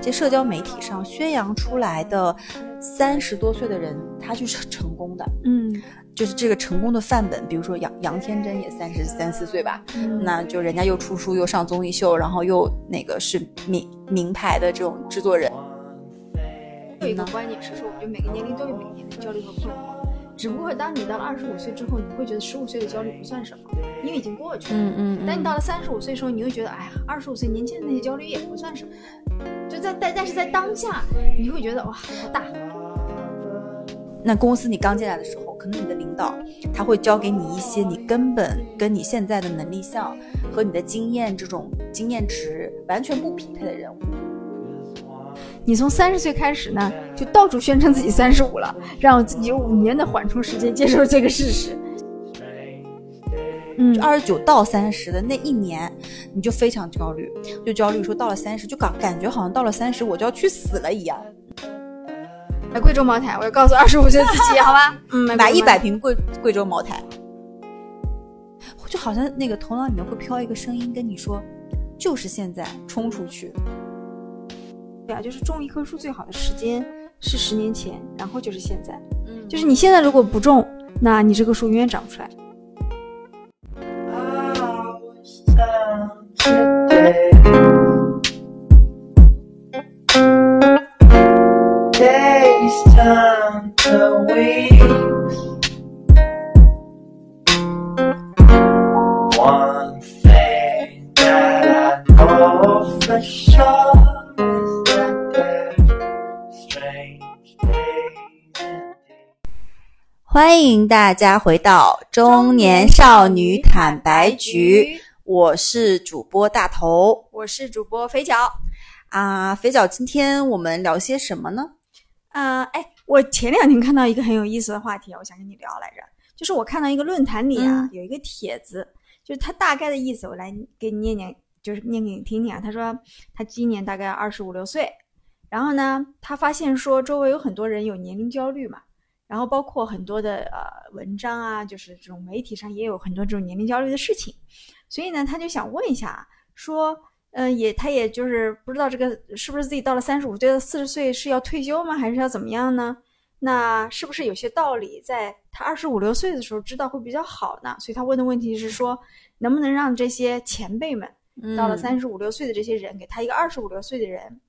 这社交媒体上宣扬出来的三十多岁的人，他就是成功的，嗯，就是这个成功的范本。比如说杨杨天真也三十三四岁吧，嗯那就人家又出书又上综艺秀，然后又那个是名名牌的这种制作人。有一个观点是说，我觉得每个年龄都有每个年龄的焦虑和困惑，只不过当你到了二十五岁之后，你会觉得十五岁的焦虑不算什么，因为已经过去了。嗯嗯但你到了三十五岁的时候，你会觉得，哎呀，二十五岁年轻的那些焦虑也不算什么，就在但但是在当下，你会觉得哇，好大。那公司你刚进来的时候，可能你的领导他会教给你一些你根本跟你现在的能力项和你的经验这种经验值完全不匹配的人物。你从三十岁开始呢，就到处宣称自己三十五了，让自己有五年的缓冲时间接受这个事实。嗯二十九到三十的那一年，你就非常焦虑，就焦虑说到了三十，就感感觉好像到了三十我就要去死了一样。买贵州茅台，我要告诉二十五岁的自己，好吧？嗯，买一百瓶。瓶贵贵州茅台，就好像那个头脑里面会飘一个声音跟你说，就是现在冲出去。对啊，就是种一棵树最好的时间是十年前，然后就是现在。嗯就是你现在如果不种，那你这棵树永远长不出来。欢迎大家回到中年少女坦白局。我是主播大头我是主播肥脚。啊。肥脚，今天我们聊些什么呢？啊、哎，我前两天看到一个很有意思的话题，我想跟你聊来着。就是我看到一个论坛里啊，嗯有一个帖子，就是他大概的意思，我来给你念念，就是念给你听听啊。他说他今年大概二十五六岁，然后呢，他发现说周围有很多人有年龄焦虑嘛，然后包括很多的呃文章啊，就是这种媒体上也有很多这种年龄焦虑的事情，所以呢，他就想问一下，说。嗯，也他也就是不知道这个是不是自己到了三十五岁、四十岁是要退休吗，还是要怎么样呢？那是不是有些道理在他二十五六岁的时候知道会比较好呢？所以他问的问题是说，能不能让这些前辈们到了三十五六岁的这些人，给他一个二十五六岁的人，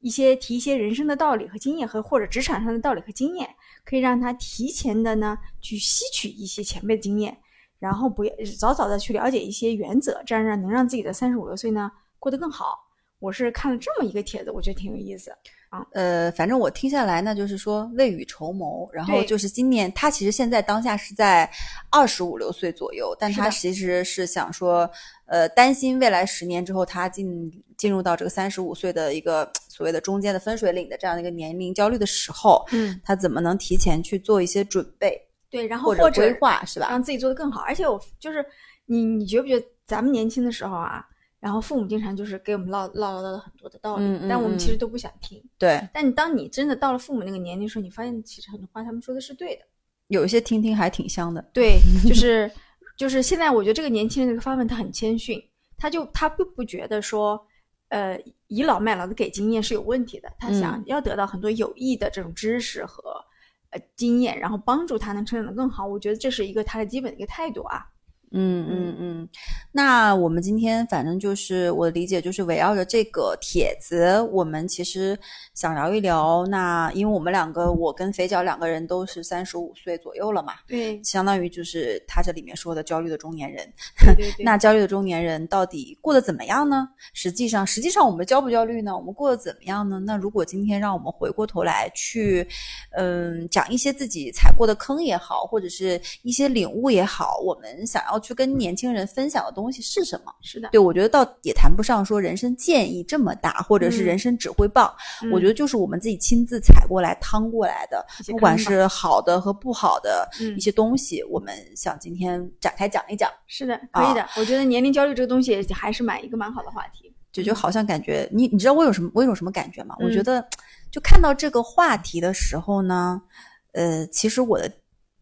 一些提一些人生的道理和经验和或者职场上的道理和经验，可以让他提前的呢去吸取一些前辈的经验，然后不要早早的去了解一些原则，这样让能让自己的三十五六岁呢过得更好。我是看了这么一个帖子，我觉得挺有意思啊。呃，反正我听下来呢，就是说未雨绸缪，然后就是今年他其实现在当下是在二十五六岁左右，但他其实是想说，呃，担心未来十年之后他进进入到这个三十五岁的一个所谓的中间的分水岭的这样的一个年龄焦虑的时候，嗯，他怎么能提前去做一些准备对，然后或或者规划，是吧？让自己做得更好。而且我就是你，你觉不觉得咱们年轻的时候啊，然后父母经常就是给我们唠唠唠叨很多的道理，但我们其实都不想听。对，但你当你真的到了父母那个年龄的时候，你发现其实很多话他们说的是对的。有一些听听还挺香的。对，就 是就是现在我觉得这个年轻人这个发问他很谦逊，他就他并不觉得说，呃，倚老卖老的给经验是有问题的，他想嗯要得到很多有益的这种知识和呃经验，然后帮助他能成长得更好。我觉得这是一个他的基本的一个态度啊。嗯嗯嗯，那我们今天反正就是我的理解就是围绕着这个帖子，我们其实想聊一聊。那因为我们两个，我跟肥脚两个人都是三十五岁左右了嘛，对相当于就是他这里面说的焦虑的中年人。对对对，那焦虑的中年人到底过得怎么样呢？实际上，实际上我们焦不焦虑呢？我们过得怎么样呢？那如果今天让我们回过头来去，嗯，讲一些自己踩过的坑也好，或者是一些领悟也好，我们想要去跟年轻人分享的东西是什么？是的，对我觉得倒也谈不上说人生建议这么大，或者是嗯人生指挥棒。嗯我觉得就是我们自己亲自踩过来、趟过来的，不管是好的和不好的嗯一些东西，我们想今天展开讲一讲。是的，可以的。啊我觉得年龄焦虑这个东西还是蛮一个蛮好的话题。就就好像感觉你你知道我有什么我有什么感觉吗？我觉嗯得就看到这个话题的时候呢，呃，其实我的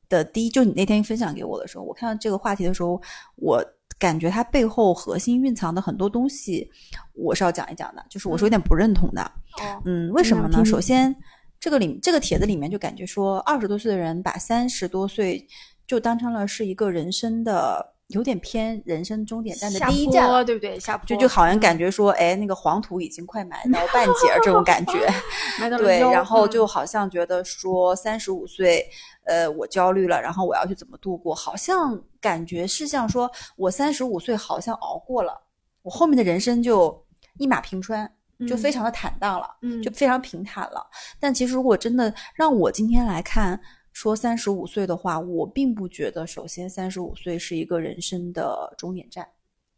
的第一就你那天分享给我的时候，我看到这个话题的时候，我感觉它背后核心蕴藏的很多东西，我是要讲一讲的，就是我是有点不认同的。哦，嗯，为什么呢？首先，这个里这个帖子里面就感觉说，二十多岁的人把三十多岁就当成了是一个人生的有点偏人生终点站的第一站对不对？下坡就就好像感觉觉说，哎，那个黄土已经快埋到半截儿这种感觉，对，然后嗯就好像觉得说三十五岁，呃，我焦虑了，然后我要去怎么度过？好像感觉是像说我三十五岁好像熬过了，我后面的人生就一马平川，就嗯非常的坦荡了，嗯就非常平坦了。但其实如果真的让我今天来看。说三十五岁的话，我并不觉得，首先三十五岁是一个人生的终点站，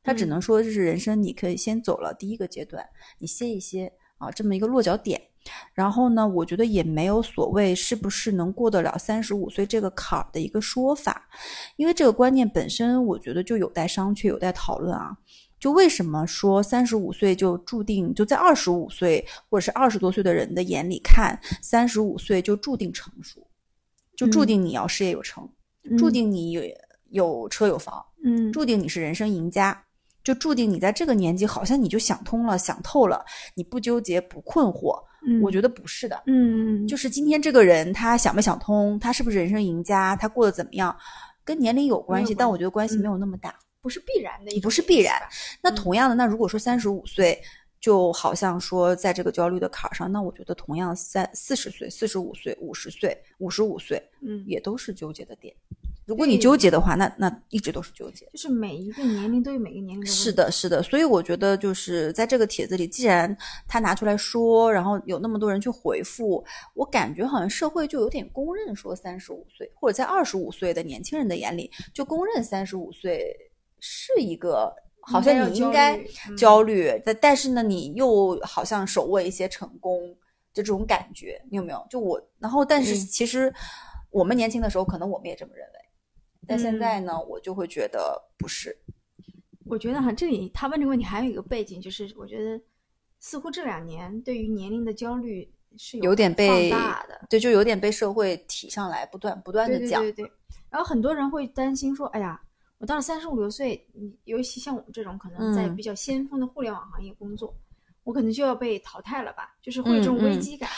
它只嗯能说这是人生你可以先走了第一个阶段，你歇一歇啊，这么一个落脚点。然后呢，我觉得也没有所谓是不是能过得了三十五岁这个坎儿的一个说法，因为这个观念本身，我觉得就有待商榷，有待讨论啊。就为什么说三十五岁就注定就在二十五岁或者是二十多岁的人的眼里看，三十五岁就注定成熟，就注嗯。定你要事业有成，注定你有有车有房，嗯。注定你是人生赢家，就注定你在这个年纪好像你就想通了、想透了，你不纠结、不困惑。嗯我觉得不是的，嗯就是今天这个人他想没想通，他是不是人生赢家，他过得怎么样，跟年龄有关系，但我觉得关系嗯。没有那么大。不是必然的一不是必然那同样的，那如果说三十五岁，就好像说在这个焦虑的坎儿上，那我觉得同样三四十岁、四十五岁、五十岁、五十五岁嗯，也都是纠结的点。如果你纠结的话，那那一直都是纠结。就是每一个年龄都有每个年龄的，是的，是的，所以我觉得就是在这个帖子里，既然他拿出来说，然后有那么多人去回复，我感觉好像社会就有点公认说三十五岁，或者在二十五岁的年轻人的眼里，就公认三十五岁是一个好像你应该嗯焦虑，但但是呢，你又好像手握一些成功，就这种感觉，你有没有？就我，然后但是嗯其实我们年轻的时候，可能我们也这么认为，但现嗯在呢，我就会觉得不是。我觉得哈，这里他问这个问题还有一个背景，就是我觉得似乎这两年对于年龄的焦虑是有点被放大的，对，就有点被社会提上来，不断不断的讲。对对对对。然后很多人会担心说，哎呀，我到了三十五六岁，你尤其像我们这种可能在嗯比较先锋的互联网行业工作，我可能就要被淘汰了吧？就是会有这种危机感。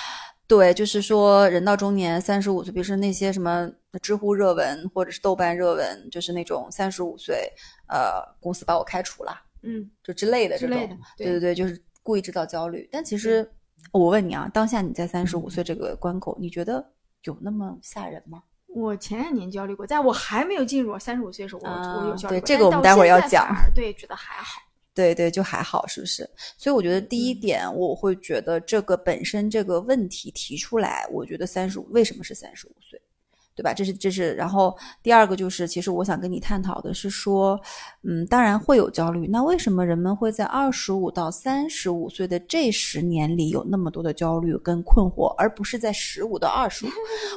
对，就是说人到中年，三十五岁，比如说那些什么知乎热文或者是豆瓣热文，就是那种三十五岁，呃，公司把我开除了，嗯，就之类的这种。之类的，对对对，就是故意制造焦虑。但其实我问你啊，当下你在三十五岁这个关口，你觉得有那么吓人吗？我前两年焦虑过，在我还没有进入三十五岁的时候，我、嗯我有焦虑过。对这个我们待会儿要讲对，觉得还好。对对，就还好，是不是？所以我觉得第一嗯点，我会觉得这个本身这个问题提出来，我觉得三十五为什么是三十五岁，对吧？这是这是，然后第二个就是，其实我想跟你探讨的是说，嗯，当然会有焦虑，那为什么人们会在二十五到三十五岁的这十年里有那么多的焦虑跟困惑，而不是在十五到二十五，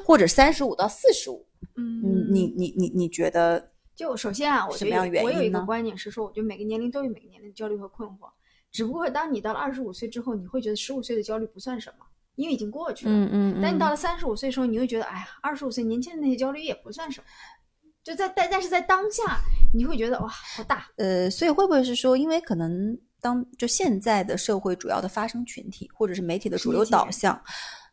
或者三十五到四十五？嗯嗯，你你你你觉得？就首先啊，我觉得我有一个观点是说，我觉得每个年龄都有每个年龄的焦虑和困惑，只不过当你到了二十五岁之后，你会觉得十五岁的焦虑不算什么，因为已经过去了。嗯嗯但你到了三十五岁的时候，你会觉得，哎呀，二十五岁年轻人那些焦虑也不算什么。就在但但是在当下，你会觉得哇，好大。呃，所以会不会是说，因为可能当就现在的社会主要的发声群体，或者是媒体的主流导向，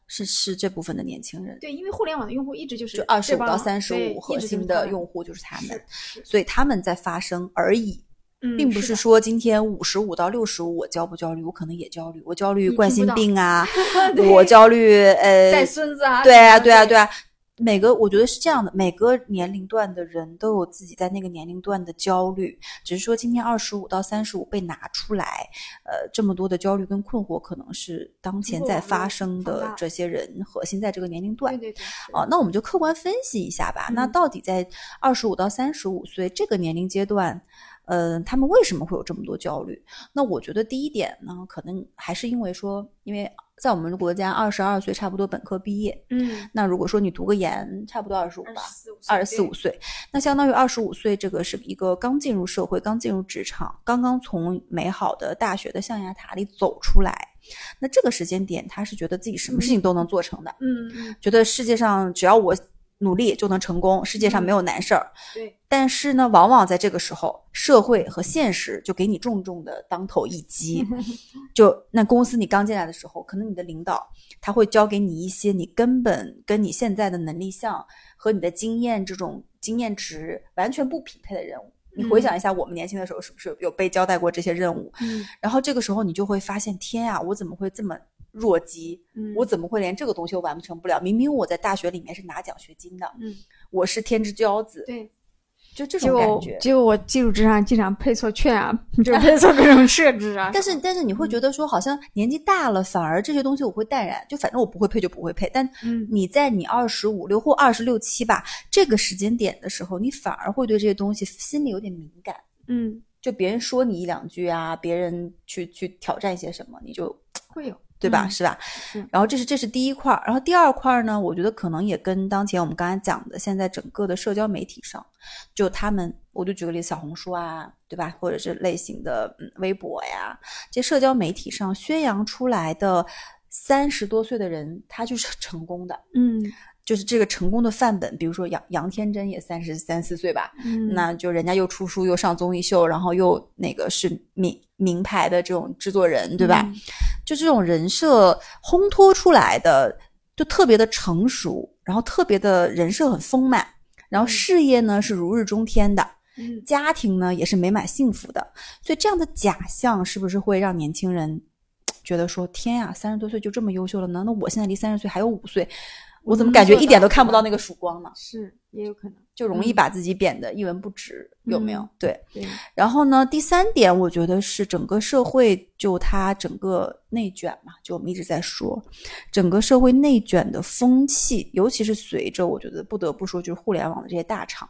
是是这部分的年轻人，对，因为互联网的用户一直就是就二十五到三十五核心的用户就是他们，所以他们在发声而已，嗯并不是说今天五十五到六十五我焦不焦虑，我可能也焦虑，我焦虑冠心病啊，我焦虑呃带孙子啊，对啊，对啊，对啊。每个我觉得是这样的，每个年龄段的人都有自己在那个年龄段的焦虑，只是说今天二十五到三十五被拿出来，呃，这么多的焦虑跟困惑，可能是当前在发生的这些人核心在这个年龄段对。对对，哦，那我们就客观分析一下吧。那嗯到底在二十五到三十五岁这个年龄阶段，呃，他们为什么会有这么多焦虑？那我觉得第一点呢，可能还是因为说，因为在我们国家二十二岁差不多本科毕业，嗯，那如果说你读个研，差不多二十五吧，二十四五岁，那相当于二十五岁，这个是一个刚进入社会、刚进入职场、刚刚从美好的大学的象牙塔里走出来。那这个时间点，他是觉得自己什么事情都能做成的，嗯嗯觉得世界上只要我努力就能成功，世界上没有难事儿。对，但是呢，往往在这个时候，社会和现实就给你重重的当头一击。就那公司你刚进来的时候，可能你的领导他会教给你一些你根本跟你现在的能力项和你的经验这种经验值完全不匹配的任务。你回想一下，我们年轻的时候是不是有被交代过这些任务？嗯然后这个时候你就会发现，天呀，我怎么会这么弱鸡？嗯我怎么会连这个东西都完成不了？明明我在大学里面是拿奖学金的，嗯，我是天之骄子，对，就这种感觉。结果我基础之上经常配错券啊，就配错各种设置啊。但是但是你会觉得说，好像年纪大了，反而这些东西我会淡然，就反正我不会配就不会配。但嗯你在你二十五六或二十六七吧这个时间点的时候，你反而会对这些东西心里有点敏感。嗯就别人说你一两句啊，别人去去挑战一些什么，你就会有对吧？嗯是吧？是然后这是这是第一块儿，然后第二块儿呢，我觉得可能也跟当前我们刚才讲的，现在整个的社交媒体上，就他们，我就举个例子，小红书啊，对吧？或者是类型的嗯微博呀，这社交媒体上宣扬出来的三十多岁的人，他就是 成功的，嗯就是这个成功的范本。比如说杨杨天真也三十三四岁吧，嗯那就人家又出书又上综艺秀，然后又那个是名名牌的这种制作人，对吧？嗯就这种人设烘托出来的，就特别的成熟，然后特别的人设很丰满，然后事业呢是如日中天的，嗯。家庭呢也是美满幸福的，所以这样的假象是不是会让年轻人觉得说，天呀，三十多岁就这么优秀了呢？那我现在离三十岁还有五岁，我怎么感觉一点都看不到那个曙光呢？是也有可能就容易把自己贬得一文不值，有没有？对然后呢，第三点，我觉得是整个社会就它整个内卷嘛，就我们一直在说，整个社会内卷的风气，尤其是随着我觉得不得不说，就是互联网的这些大厂。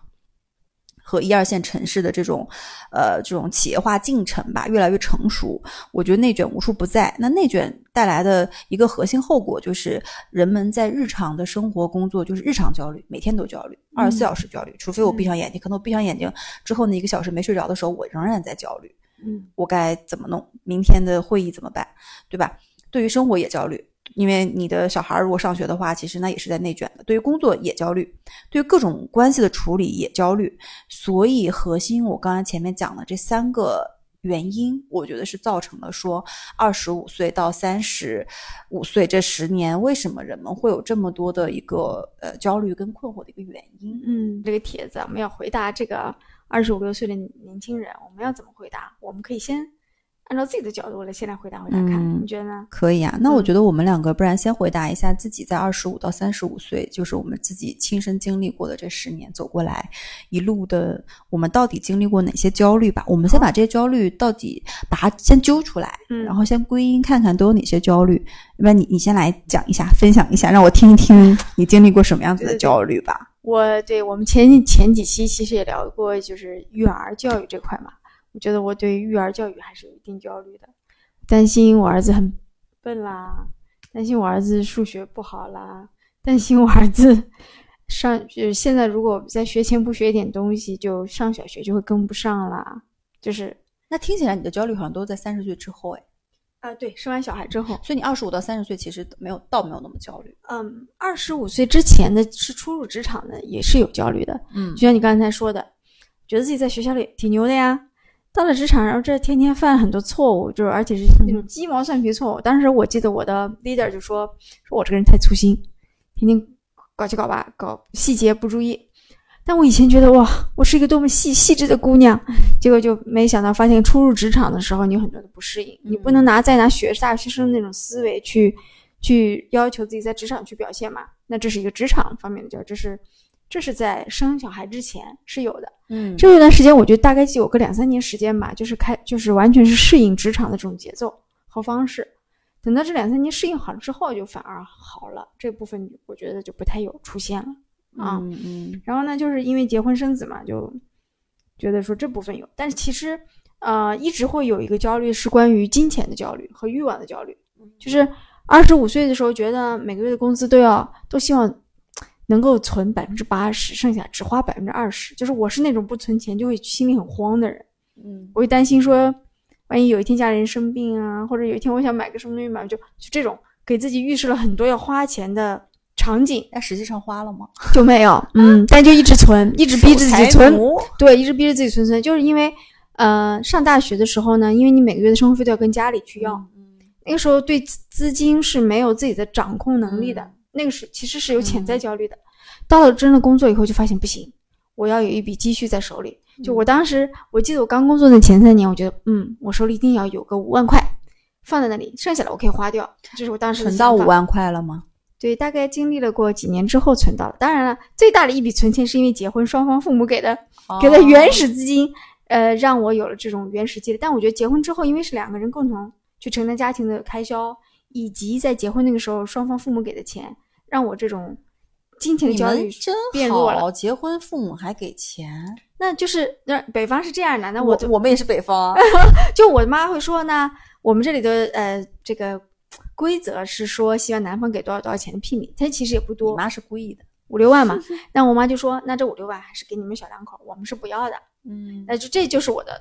和一二线城市的这种，呃，这种企业化进程吧，越来越成熟。我觉得内卷无处不在。那内卷带来的一个核心后果就是，人们在日常的生活工作就是日常焦虑，每天都焦虑，二十四小时焦虑。除非我闭上眼睛，可能我闭上眼睛之后那一个小时没睡着的时候，我仍然在焦虑。嗯我该怎么弄？明天的会议怎么办？对吧？对于生活也焦虑，因为你的小孩如果上学的话，其实那也是在内卷的。对于工作也焦虑，对于各种关系的处理也焦虑。所以核心，我刚才前面讲的这三个原因，我觉得是造成了说二十五岁到三十五岁这十年，为什么人们会有这么多的一个呃焦虑跟困惑的一个原因。嗯，这个帖子我们要回答这个二十五六岁的年轻人，我们要怎么回答？我们可以先按照自己的角度来先来回答回答看，嗯你觉得呢？可以啊，那我嗯觉得我们两个不然先回答一下自己在二十五到三十五岁，就是我们自己亲身经历过的这十年走过来一路的，我们到底经历过哪些焦虑吧？我们先把这些焦虑到底把它先揪出来，嗯然后先归因看看都有哪些焦虑。要不然你你先来讲一下，分享一下，让我听一听 你经历过什么样子的对对对焦虑吧。我对我们前前几期其实也聊过，就是育儿教育这块嘛。我觉得我对育儿教育还是有一定焦虑的，担心我儿子很笨啦，担心我儿子数学不好啦，担心我儿子上就是现在如果在学前不学一点东西，就上小学就会跟不上啦。就是那听起来你的焦虑好像都在三十岁之后，哎，啊，对，生完小孩之后，所以你二十五到三十岁其实没有，倒没有那么焦虑。嗯，二十五岁之前的是初入职场的，也是有焦虑的。嗯就像你刚才说的，觉得自己在学校里挺牛的呀，到了职场，然后这天天犯很多错误，就是而且是那种鸡毛蒜皮错误。当时我记得我的 leader 就说，说我这个人太粗心，天天搞七搞八，搞细节不注意。但我以前觉得哇，我是一个多么细细致的姑娘，结果就没想到发现初入职场的时候，你有很多的不适应，你不能拿再拿学大学生那种思维去去要求自己在职场去表现嘛。那这是一个职场方面的焦虑，这是这是在生小孩之前是有的。嗯这一段时间，我觉得大概就有个两三年时间吧，就是开就是完全是适应职场的这种节奏和方式。等到这两三年适应好了之后，就反而好了，这部分我觉得就不太有出现了啊。嗯嗯然后呢，就是因为结婚生子嘛，就觉得说这部分有，但是其实呃一直会有一个焦虑，是关于金钱的焦虑和欲望的焦虑。就是二十五岁的时候，觉得每个月的工资都要都希望能够存百分之八十，剩下只花百分之二十。就是我是那种不存钱就会心里很慌的人，嗯我会担心说，万一有一天家里人生病啊，或者有一天我想买个什么东西买，就就这种给自己预设了很多要花钱的场景但实际上花了吗？就没有，嗯，但就一直存，一直逼着自己存，对，一直逼着自己存存，就是因为，呃，上大学的时候呢，因为你每个月的生活费都要跟家里去要，嗯那个时候对资资金是没有自己的掌控能力的，嗯那个是其实是有潜在焦虑的。到了真的工作以后，就发现不行，我要有一笔积蓄在手里。就我当时，我记得我刚工作的前三年，我觉得，嗯，我手里一定要有个五万块放在那里，剩下的我可以花掉，这是我当时存到五。万块了吗？对，大概经历了过几年之后存到了。当然了，最大的一笔存钱是因为结婚，双方父母给的给的原始资金，呃，让我有了这种原始积累。但我觉得结婚之后，因为是两个人共同去承担家庭的开销，以及在结婚那个时候双方父母给的钱，让我这种金钱的你焦虑变弱了。好，结婚父母还给钱。那就是那北方是这样的，那我我我们也是北方啊，就我妈会说呢，我们这里的呃这个规则是说希望男方给多少多少钱的聘礼，但其实也不你多，妈是故意的。五六万嘛。那我妈就说，那这五六万还是给你们小两口，我们是不要的。嗯那就这就是我的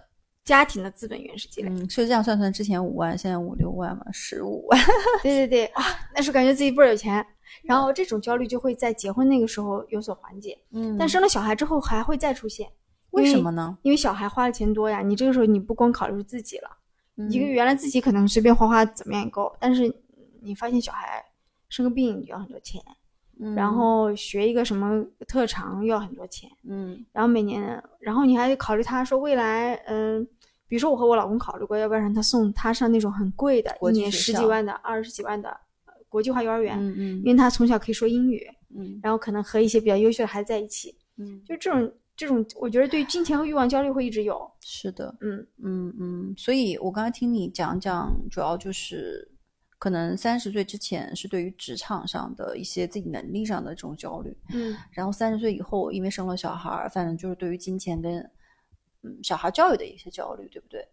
家庭的资本原始积累。嗯，所以这样算算，之前五万，现在五六万嘛，十五万。对对对，啊，那时候感觉自己倍儿有钱，然后这种焦虑就会在结婚那个时候有所缓解，嗯但生了小孩之后还会再出现。为什么呢？因为小孩花的钱多呀，你这个时候你不光考虑自己了，嗯一个月原来自己可能随便花花怎么样也够，但是你发现小孩生个病就要很多钱，嗯然后学一个什么特长要很多钱，嗯然后每年，然后你还得考虑他说未来，嗯、比如说我和我老公考虑过，要不要让他送他上那种很贵的，国一年十几万的、二十几万的呃国际化幼儿园，嗯嗯。因为他从小可以说英语，嗯。然后可能和一些比较优秀的孩子在一起，嗯，就这种这种，我觉得对金钱和欲望焦虑会一直有，是的，嗯嗯嗯，所以我刚才听你讲讲，主要就是可能三十岁之前是对于职场上的一些自己能力上的这种焦虑，嗯。然后三十岁以后，因为生了小孩儿，反正就是对于金钱跟嗯小孩教育的一些焦虑，对不对？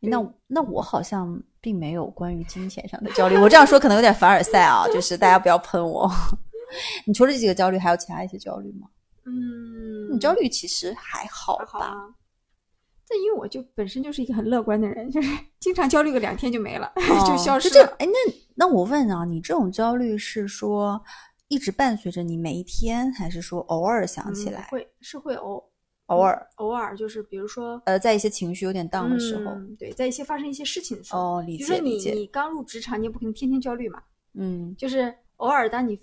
那那我好像并没有关于金钱上的焦虑，我这样说可能有点凡尔赛啊，就是大家不要喷我。你除了这几个焦虑，还有其他一些焦虑吗？嗯你焦虑其实还好吧？但因为我就本身就是一个很乐观的人，就是经常焦虑个两天就没了，就消失了。哎，那那我问啊，你这种焦虑是说一直伴随着你每一天，还是说偶尔想起来？嗯会是会偶偶尔，偶尔就是比如说呃，在一些情绪有点 down 的时候，嗯，对，在一些发生一些事情的时候，哦，理解理解，你刚入职场，你也不可能天天焦虑嘛，嗯就是偶尔当你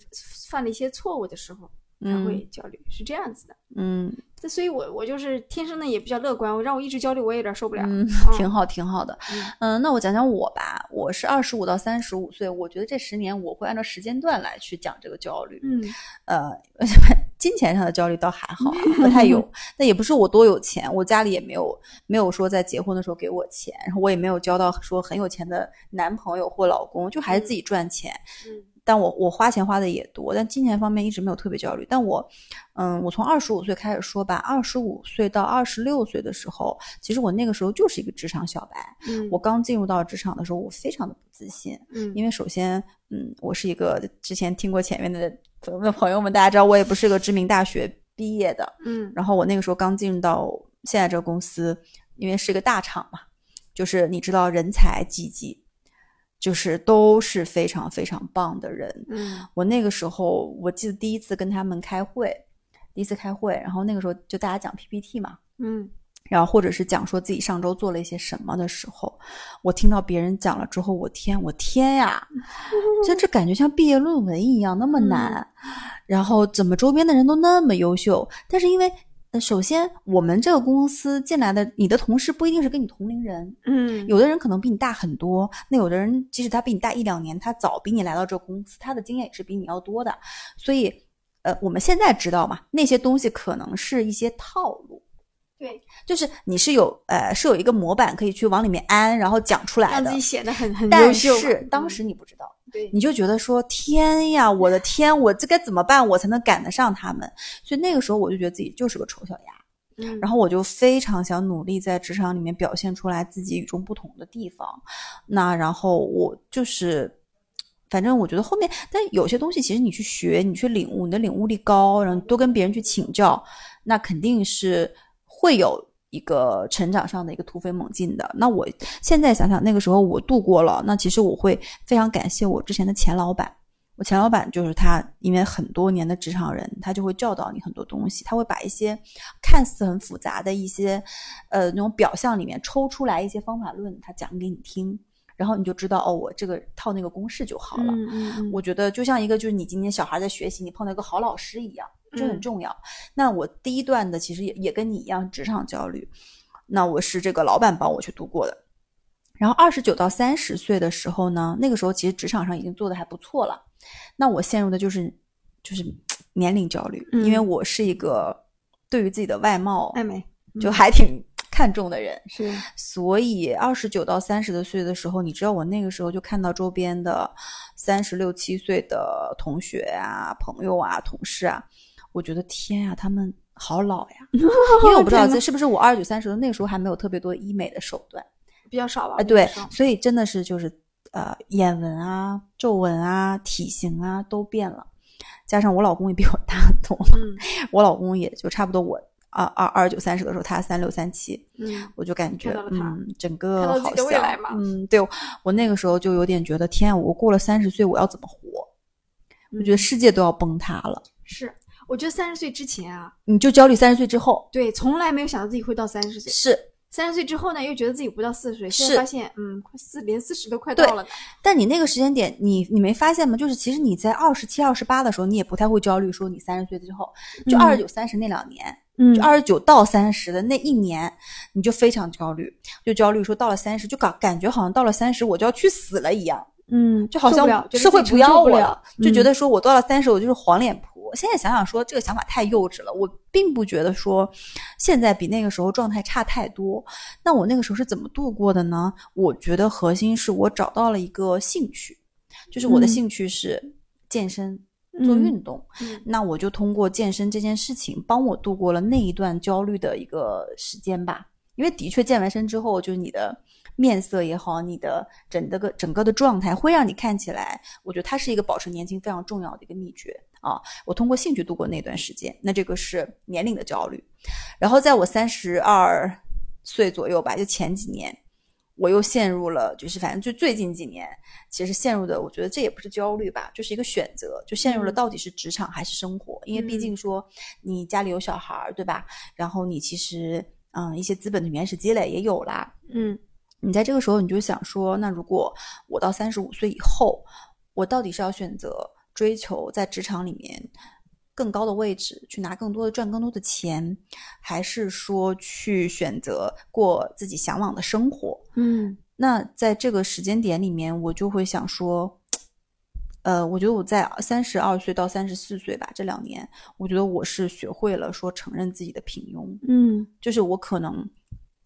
犯了一些错误的时候，才嗯会焦虑，是这样子的。嗯这所以我我就是天生的也比较乐观，我让我一直焦虑，我也有点受不了。嗯，挺好挺好的。嗯嗯，那我讲讲我吧，我是二十五到三十五岁，我觉得这十年我会按照时间段来去讲这个焦虑。嗯呃，金钱上的焦虑倒还好、啊，不太有。那也不是我多有钱，我家里也没有没有说在结婚的时候给我钱，然后我也没有交到说很有钱的男朋友或老公，就还是自己赚钱。嗯但我我花钱花的也多，但金钱方面一直没有特别焦虑。但我，嗯，我从二十五岁开始说吧，二十五岁到二十六岁的时候，其实我那个时候就是一个职场小白。嗯，我刚进入到职场的时候，我非常的不自信，嗯因为首先，嗯，我是一个之前听过前面的的朋友们，大家知道我也不是个知名大学毕业的，嗯然后我那个时候刚进入到现在这个公司，因为是个大厂嘛，就是你知道人才济济，就是都是非常非常棒的人。嗯我那个时候我记得第一次跟他们开会，第一次开会，然后那个时候就大家讲 PPT 嘛，嗯然后或者是讲说自己上周做了一些什么的时候，我听到别人讲了之后，我天，我天呀，这这感觉像毕业论文一样那么难，然后怎么周边的人都那么优秀，但是因为。呃，首先，我们这个公司进来的，你的同事不一定是跟你同龄人，嗯，有的人可能比你大很多，那有的人即使他比你大一两年，他早比你来到这个公司，他的经验也是比你要多的。所以，呃，我们现在知道嘛，那些东西可能是一些套路，对，就是你是有呃是有一个模板可以去往里面安，然后讲出来的让自己。显得很很优但秀但。是当嗯时你不知道，对你就觉得说天呀，我的天，我这该怎么办，我才能赶得上他们？所以那个时候我就觉得自己就是个丑小鸭。嗯，然后我就非常想努力在职场里面表现出来自己与众不同的地方。那然后我就是，反正我觉得后面，但有些东西其实你去学，你去领悟，你的领悟力高，然后多跟别人去请教，那肯定是会有一个成长上的一个突飞猛进的。那我现在想想，那个时候我度过了，那其实我会非常感谢我之前的前老板。我前老板就是他，因为很多年的职场人，他就会教导你很多东西，他会把一些看似很复杂的一些，呃，那种表象里面抽出来一些方法论，他讲给你听，然后你就知道哦，我这个套那个公式就好了。嗯嗯嗯，我觉得就像一个就是你今天小孩在学习，你碰到一个好老师一样，这很嗯重要。那我第一段的其实也也跟你一样，职场焦虑。那我是这个老板帮我去度过的。然后二十九到三十岁的时候呢，那个时候其实职场上已经做的还不错了。那我陷入的就是就是 年龄焦虑，嗯因为我是一个对于自己的外貌爱美就还挺 看重的人。是所以二十九到三十的岁的时候，你知道我那个时候就看到周边的三十六七岁的同学啊、朋友啊、同事啊，我觉得天呀，他们好老呀！因为我不知道是不是我二十九三十的那个时候还没有特别多医美的手段比较少吧？啊，对所以真的是就是呃眼纹啊、皱纹啊、体型啊都变了，加上我老公也比我大很多，嗯我老公也就差不多我二二二十九三十的时候，他三六三七，嗯我就感觉嗯，整个好像的未来嘛嗯，对我那个时候就有点觉得，天啊，我过了三十岁，我要怎么活？我觉得嗯世界都要崩塌了。是，我觉得三十岁之前啊，你就焦虑三十岁之后，对，从来没有想到自己会到三十岁。是，三十岁之后呢，又觉得自己不到四十岁，现在发现，嗯，快四连四十都快到了呢。但你那个时间点，你你没发现吗？就是其实你在二十七、二十八的时候，你也不太会焦虑，说你三十岁之后，就嗯二十九、三十那两年，嗯就二十九到三十的那一年，你就非常焦虑，就焦虑说到了三十，就感感觉好像到了三十我就要去死了一样。嗯，就好像社会不要我了，就觉嗯得说我到了三十，我就是黄脸婆。现在想想说，这个想法太幼稚了。我并不觉得说现在比那个时候状态差太多。那我那个时候是怎么度过的呢？我觉得核心是我找到了一个兴趣，就是我的嗯兴趣是健身。做嗯运动，嗯那我就通过健身这件事情，帮我度过了那一段焦虑的一个时间吧。因为的确健完身之后，就是你的面色也好，你的整个个整个的状态会让你看起来，我觉得它是一个保持年轻非常重要的一个秘诀啊。我通过兴趣度过那段时间，那这个是年龄的焦虑。然后在我三十二岁左右吧，就前几年，我又陷入了，就是反正就最近几年，其实陷入的，我觉得这也不是焦虑吧，就是一个选择，就陷入了嗯到底是职场还是生活，因为毕嗯竟说你家里有小孩儿，对吧？然后你其实嗯一些资本的原始积累也有啦，嗯你在这个时候你就想说，那如果我到三十五岁以后，我到底是要选择追求在职场里面更高的位置，去拿更多的赚更多的钱，还是说去选择过自己向往的生活？嗯那在这个时间点里面，我就会想说，呃，我觉得我在三十二岁到三十四岁吧，这两年，我觉得我是学会了说承认自己的平庸，嗯就是我可能，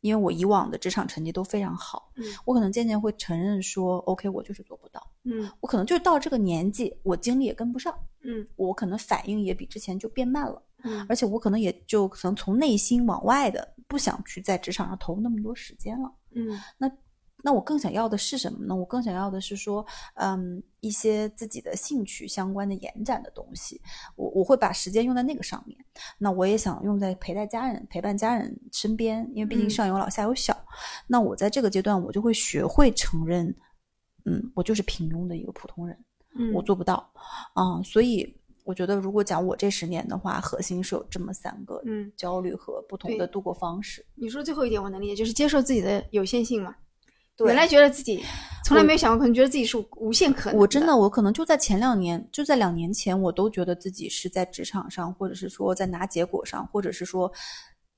因为我以往的职场成绩都非常好，嗯。我可能渐渐会承认说，OK，我就是做不到，嗯。我可能就到这个年纪，我精力也跟不上，嗯。我可能反应也比之前就变慢了，嗯。而且我可能也就可能从内心往外的不想去在职场上投入那么多时间了。嗯。那我更想要的是什么呢？我更想要的是说，嗯，一些自己的兴趣相关的延展的东西，我我会把时间用在那个上面。那我也想用在陪在家人、陪伴家人身边，因为毕竟嗯上有老下有小。那我在这个阶段，我就会学会承认，嗯，我就是平庸的一个普通人，嗯，我做不到啊、所以我觉得，如果讲我这十年的话，核心是有这么三个嗯，焦虑和不同的度过方式。你说最后一点我能理解，就是接受自己的有限性嘛。对原来觉得自己从来没有想过，可能觉得自己是无限可能。我真的，我可能就在前两年，就在两年前，我都觉得自己是在职场上，或者是说在拿结果上，或者是说，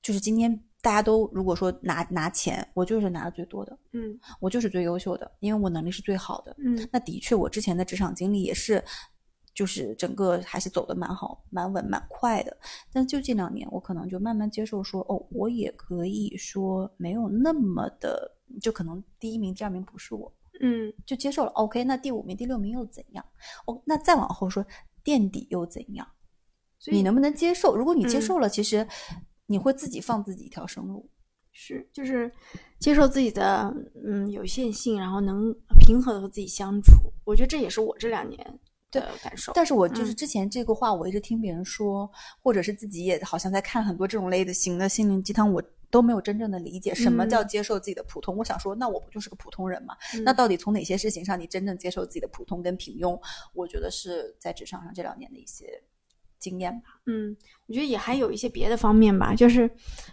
就是今天大家都如果说拿拿钱，我就是拿的最多的，嗯我就是最优秀的，因为我能力是最好的。嗯那的确，我之前的职场经历也是，就是整个还是走的蛮好、蛮稳、蛮快的。但就近两年，我可能就慢慢接受说，哦，我也可以说没有那么的，就可能第一名、第二名不是我，嗯就接受了。OK，那第五名、第六名又怎样？哦，那再往后说垫底又怎样？你能不能接受？如果你接嗯受了，其实你会自己放自己一条生路。是就是接受自己的嗯有限性，然后能平和的和自己相处。我觉得这也是我这两年的感受。但是我就是嗯之前这个话，我一直听别人说，或者是自己也好像在看很多这种类的型的心灵鸡汤，我都没有真正的理解什么嗯叫接受自己的普通。我想说，那我不就是个普通人吗？嗯那到底从哪些事情上你真正接受自己的普通跟平庸？我觉得是在职场上这两年的一些经验吧。嗯，我觉得也还有一些别的方面吧，就是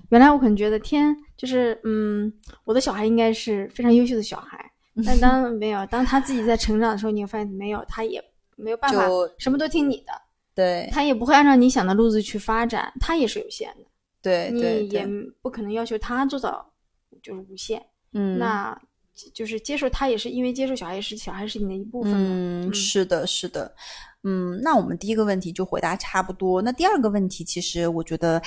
原来我可能觉得天就是嗯，我的小孩应该是非常优秀的小孩，但当没有，当他自己在成长的时候，你会发现没有，他也没有办法什么都听你的，对他也不会按照你想的路子去发展，他也是有限的，对对你也，不可能要求他做到就是无限，嗯，那就是接受他也是因为接受小孩也是小孩是你的一部分嘛，嗯，嗯是的，是的，嗯，那我们第一个问题就回答差不多。那第二个问题，其实我觉得，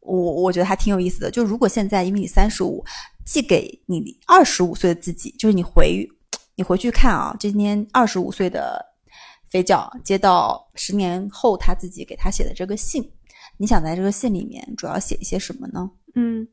我我觉得还挺有意思的。就如果现在因为你三十五，寄给你二十五岁的自己，就是你回你回去看啊，今年二十五岁的肥脚接到十年后他自己给他写的这个信，你想在这个信里面主要写一些什么呢？嗯，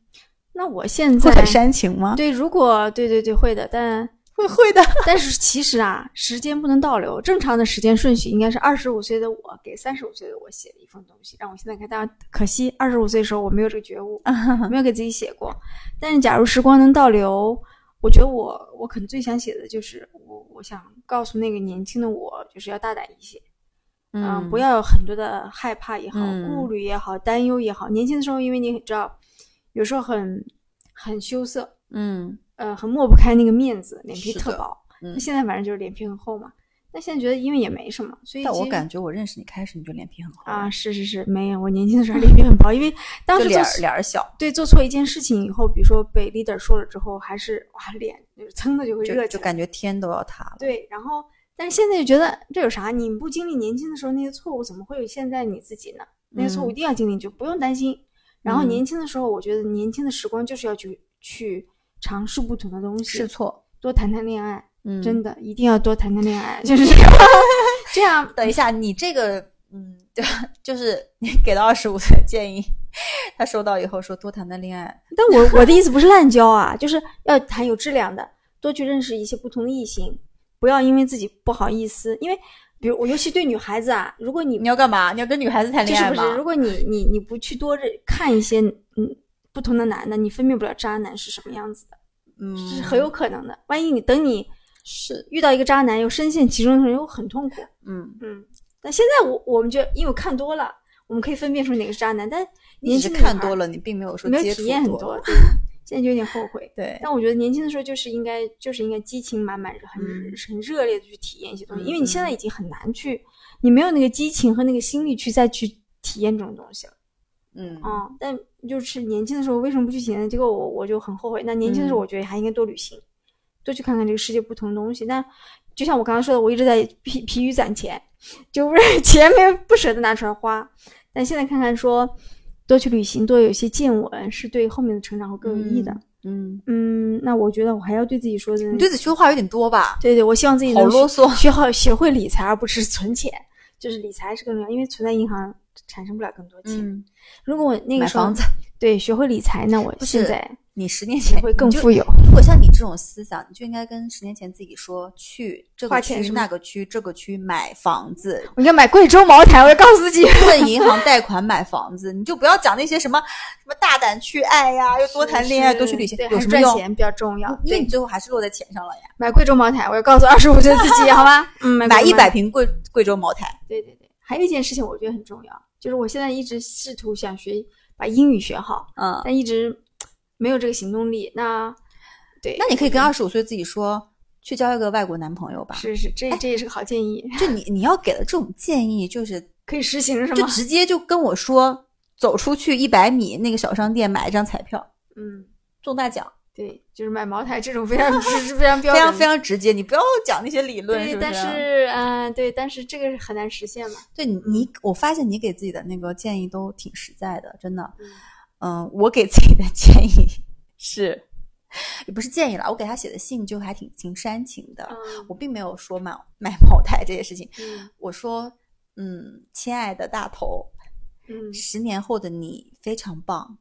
那我现在会很煽情吗？对，如果对对对会的，但会会的。但是其实啊，时间不能倒流，正常的时间顺序应该是二十五岁的我给三十五岁的我写的一封东西，让我现在看。但可惜二十五岁的时候我没有这个觉悟，没有给自己写过。但是假如时光能倒流，我觉得我我可能最想写的就是我我想告诉那个年轻的我，就是要大胆一些，嗯，不要有很多的害怕也好，嗯顾虑也好，担忧也好。年轻的时候，因为你知道，有时候很很羞涩，嗯呃，很抹不开那个面子，脸皮特薄。现在反正就是脸皮很厚嘛。那现在觉得因为也没什么，所以但我感觉我认识你开始你就脸皮很厚啊，是是是，没有，我年轻的时候脸皮很薄，因为当时脸脸儿小。对做错一件事情以后，比如说被 leader 说了之后，还是哇脸就是噌的就会热就就感觉天都要塌了。对，然后但是现在就觉得这有啥？你不经历年轻的时候那些错误，怎么会有现在你自己呢？那些错误嗯一定要经历，就不用担心。然后嗯年轻的时候，我觉得年轻的时光就是要去去尝试不同的东西，试错，多谈谈恋爱，嗯，真的一定要多谈谈恋爱，就是 这样。等一下，你这个，嗯，就 就是你给到二十五岁的建议，他收到以后说多谈谈恋爱，但我我的意思不是滥交啊，就是要谈有质量的，多去认识一些不同的异性，不要因为自己不好意思，因为比如我尤其对女孩子啊，如果你你要干嘛？你要跟女孩子谈恋爱吗？就是不是，如果你你你不去多看一些嗯不同的男的，你分辨不了渣男是什么样子的，嗯，这是很有可能的。万一你等你是，遇到一个渣男又深陷其中的时候，又很痛苦。嗯，嗯，但现在我我们就因为我看多了，我们可以分辨出哪个是渣男，但年轻看多了，你并没有说没有体验很多 现在就有点后悔。对，但我觉得年轻的时候就是应该就是应该激情满满、很、嗯很热烈的去体验一些东西，嗯因为你现在已经很难去，你没有那个激情和那个心力去再去体验这种东西了。嗯啊、但就是年轻的时候为什么不去体验呢？结果我我就很后悔。那年轻的时候，嗯我觉得还应该多旅行，多去看看这个世界不同的东西。那就像我刚刚说的，我一直在疲疲于攒钱，就不是钱没有不舍得拿出来花。但现在看看说，多去旅行，多有一些见闻，是对后面的成长会更有益的。嗯，嗯，那我觉得我还要对自己说的，你对自己说的话有点多吧？对对，我希望自己能好啰嗦学学好学会理财，而不是存钱。就是理财是更重要，因为存在银行产生不了更多钱。嗯，如果我那个时候买房子，对学会理财，那我现在你十年前会更富有。如果像你这种思想，你就应该跟十年前自己说，去这个区、那个区、这个区买房子，我应该买贵州茅台，我要告诉自己。问银行贷款买房子，你就不要讲那些什么什么大胆去爱呀，又多谈恋爱，多去旅行对，，有什么赚钱比较重要。因为你，最后还是落在钱上了呀。买贵州茅台，我要告诉二十五岁的自己，好吗？嗯，买买一。百瓶贵贵州茅台，对对对，还有一件事情我觉得很重要，就是我现在一直试图想学把英语学好，嗯，但一直没有这个行动力。那对，那你可以跟二十五岁自己说，去交一个外国男朋友吧。是是，这这也是个好建议，就你你要给的这种建议，就是可以实行是吗？就直接就跟我说，走出去一百米那个小商店买一张彩票嗯，中大奖，对，就是买茅台这种非常 非常标准，非常非常直接，你不要讲那些理论，对，是不是？但是嗯、对，但是这个是很难实现嘛。对你你，我发现你给自己的那个建议都挺实在的，真的。嗯嗯，我给自己的建议 是，也不是建议了，我给他写的信就还挺挺煽情的。嗯我并没有说买买茅台这些事情，嗯我说，嗯，亲爱的大头，嗯十年后的你非常棒，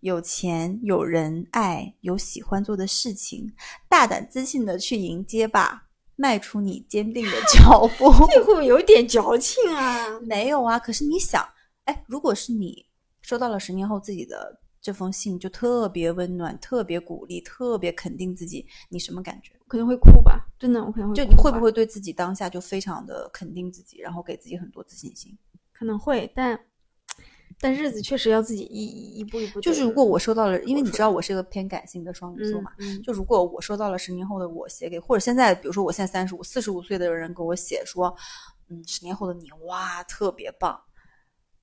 有钱、有人爱、有喜欢做的事情，大胆自信的去迎接吧，迈出你坚定的脚步。这会不会有点矫情啊？没有啊，可是你想，哎，如果是你收到了十年后自己的这封信就特别温暖，特别鼓励，特别肯定自己，你什么感觉？可能会哭吧，真的，我可能会就你会不会对自己当下就非常的肯定自己，然后给自己很多自信心？可能会，但但日子确实要自己一一一步一步。就是如果我收到了，因为你知道我是一个偏感性的双鱼座嘛，嗯，就如果我收到了十年后的我写给，或者现在比如说我现在三十五、四十五岁的人给我写说，嗯，十年后的你哇特别棒，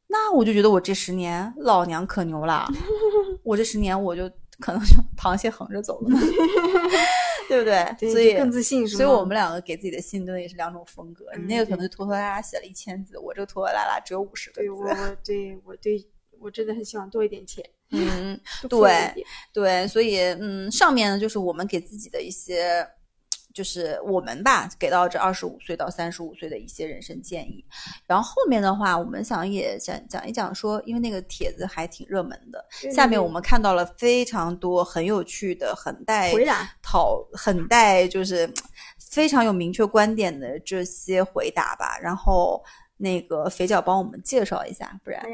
那我就觉得我这十年老娘可牛了，我这十年我就 可能就 螃蟹横着走了，对不对？对所以更自信所以我们两个给自己的信真的也是两种风格，你嗯那个可能就拖拖拉拉写了一千字，我这个拖拖拉拉只有五十个对我对我对我真的很希望多一点钱，嗯，对对，所以嗯，上面呢就是我们给自己的一些，就是我们吧给到这二十五岁到三十五岁的一些人生建议。然后后面的话，我们想也想讲一讲说，因为那个帖子还挺热门的，下面我们看到了非常多很有趣的、很带讨、很带就是非常有明确观点的这些回答吧。然后那个肥脚帮我们介绍一下，不然